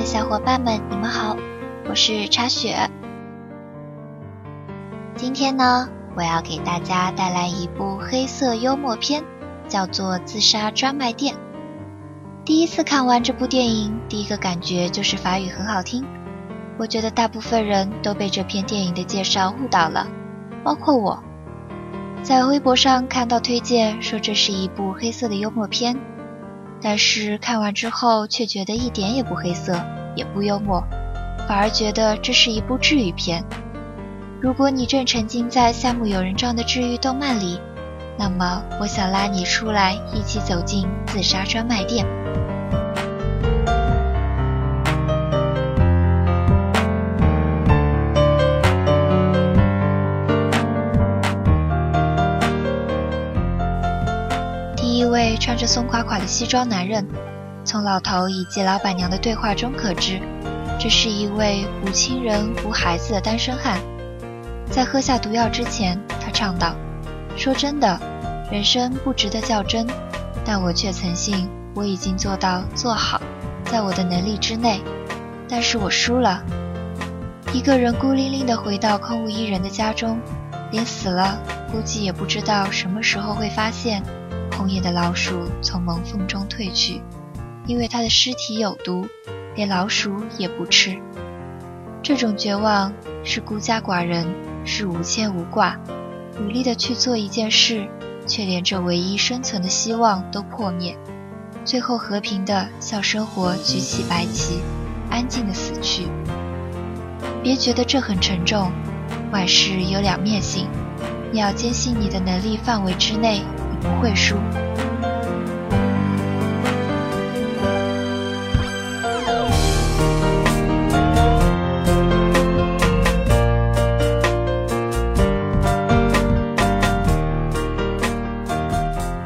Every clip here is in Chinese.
的小伙伴们，你们好，我是茶雪。今天呢，我要给大家带来一部黑色幽默片，叫做《自杀专卖店》。第一次看完这部电影，第一个感觉就是法语很好听。我觉得大部分人都被这篇电影的介绍误导了，包括我。在微博上看到推荐说这是一部黑色的幽默片，但是看完之后却觉得一点也不黑色，也不幽默，反而觉得这是一部治愈片。如果你正沉浸在夏目友人帐的治愈动漫里，那么我想拉你出来，一起走进自杀专卖店。松垮垮的西装男人，从老头以及老板娘的对话中可知，这是一位无亲人、无孩子的单身汉。在喝下毒药之前，他唱道：“说真的，人生不值得较真，但我却曾信我已经做到做好，在我的能力之内。但是我输了。一个人孤零零地回到空无一人的家中，连死了估计也不知道什么时候会发现，红叶的老鼠从门缝中退去，因为他的尸体有毒，连老鼠也不吃。这种绝望是孤家寡人。”是无牵无挂，努力的去做一件事，却连这唯一生存的希望都破灭，最后和平的向生活举起白旗，安静的死去。别觉得这很沉重，万事有两面性，你要坚信你的能力范围之内，不会输。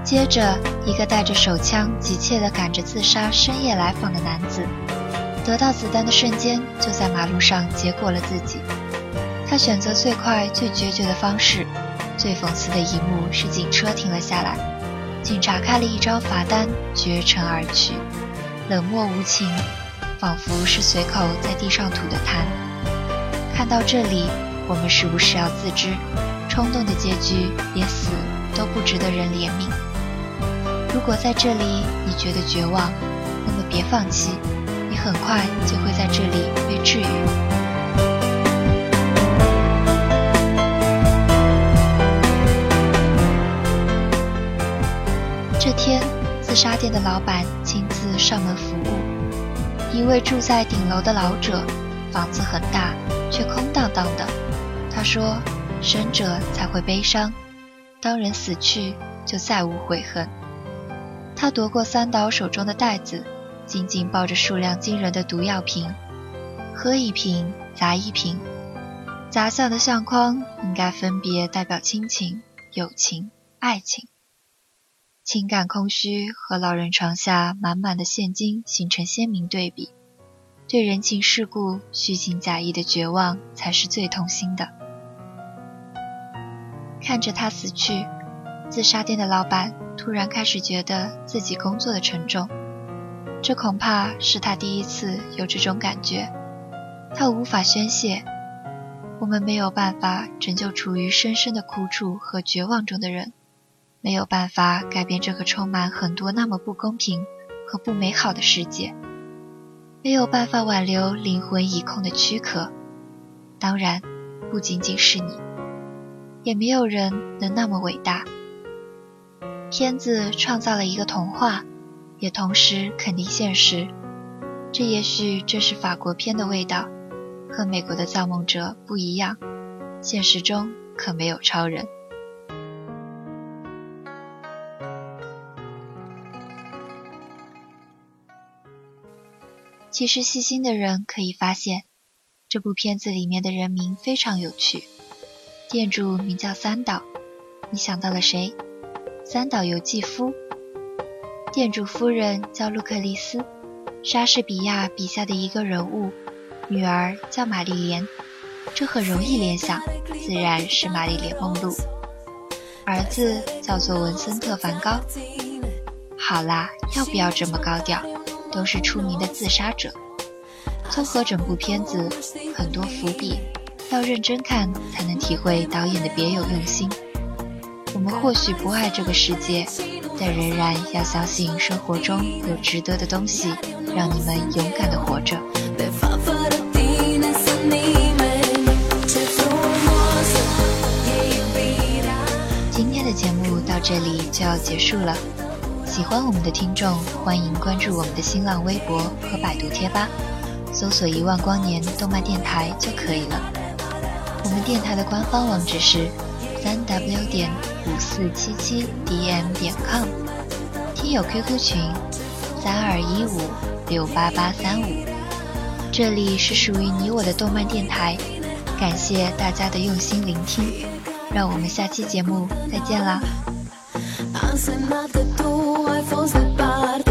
接着，一个带着手枪、急切地赶着自杀、深夜来访的男子，得到子弹的瞬间，就在马路上结果了自己。他选择最快、最决绝的方式。最讽刺的一幕是，警车停了下来，警察开了一张罚单，绝尘而去，冷漠无情，仿佛是随口在地上吐的痰。看到这里，我们是不是要自知，冲动的结局，连死都不值得人怜悯？如果在这里你觉得绝望，那么别放弃，你很快就会在这里被治愈。这天，自杀店的老板亲自上门服务。一位住在顶楼的老者，房子很大，却空荡荡的。他说：“生者才会悲伤，当人死去，就再无悔恨。”他夺过三岛手中的袋子，紧紧抱着数量惊人的毒药瓶，喝一瓶，砸一瓶，砸向的相框应该分别代表亲情、友情、爱情。情感空虚和老人床下满满的现金形成鲜明对比，对人情世故虚情假意的绝望才是最痛心的。看着他死去。自杀店的老板突然开始觉得自己工作的沉重，这恐怕是他第一次有这种感觉。他无法宣泄。我们没有办法拯救处于深深的苦楚和绝望中的人，没有办法改变这个充满很多那么不公平和不美好的世界，没有办法挽留灵魂已空的躯壳。当然，不仅仅是你，也没有人能那么伟大。片子创造了一个童话，也同时肯定现实。这也许正是法国片的味道，和美国的造梦者不一样。现实中可没有超人。其实细心的人可以发现，这部片子里面的人名非常有趣。店主名叫三岛，你想到了谁？三岛由纪夫。店主夫人叫路克丽丝，莎士比亚笔下的一个人物。女儿叫玛丽莲，这很容易联想，自然是玛丽莲梦露。儿子叫做文森特梵高。好啦，要不要这么高调？都是出名的自杀者。综合整部片子，很多伏笔，要认真看才能体会导演的别有用心。我们或许不爱这个世界，但仍然要相信生活中有值得的东西，让你们勇敢的活着。今天的节目到这里就要结束了。喜欢我们的听众，欢迎关注我们的新浪微博和百度贴吧，搜索“一万光年动漫电台”就可以了。我们电台的官方网址是三 w 点五四七七 dm 点 com，听友 QQ 群三二一五六八八三五。这里是属于你我的动漫电台，感谢大家的用心聆听，让我们下期节目再见啦！fosse parte Uneori mă waterfalls that part.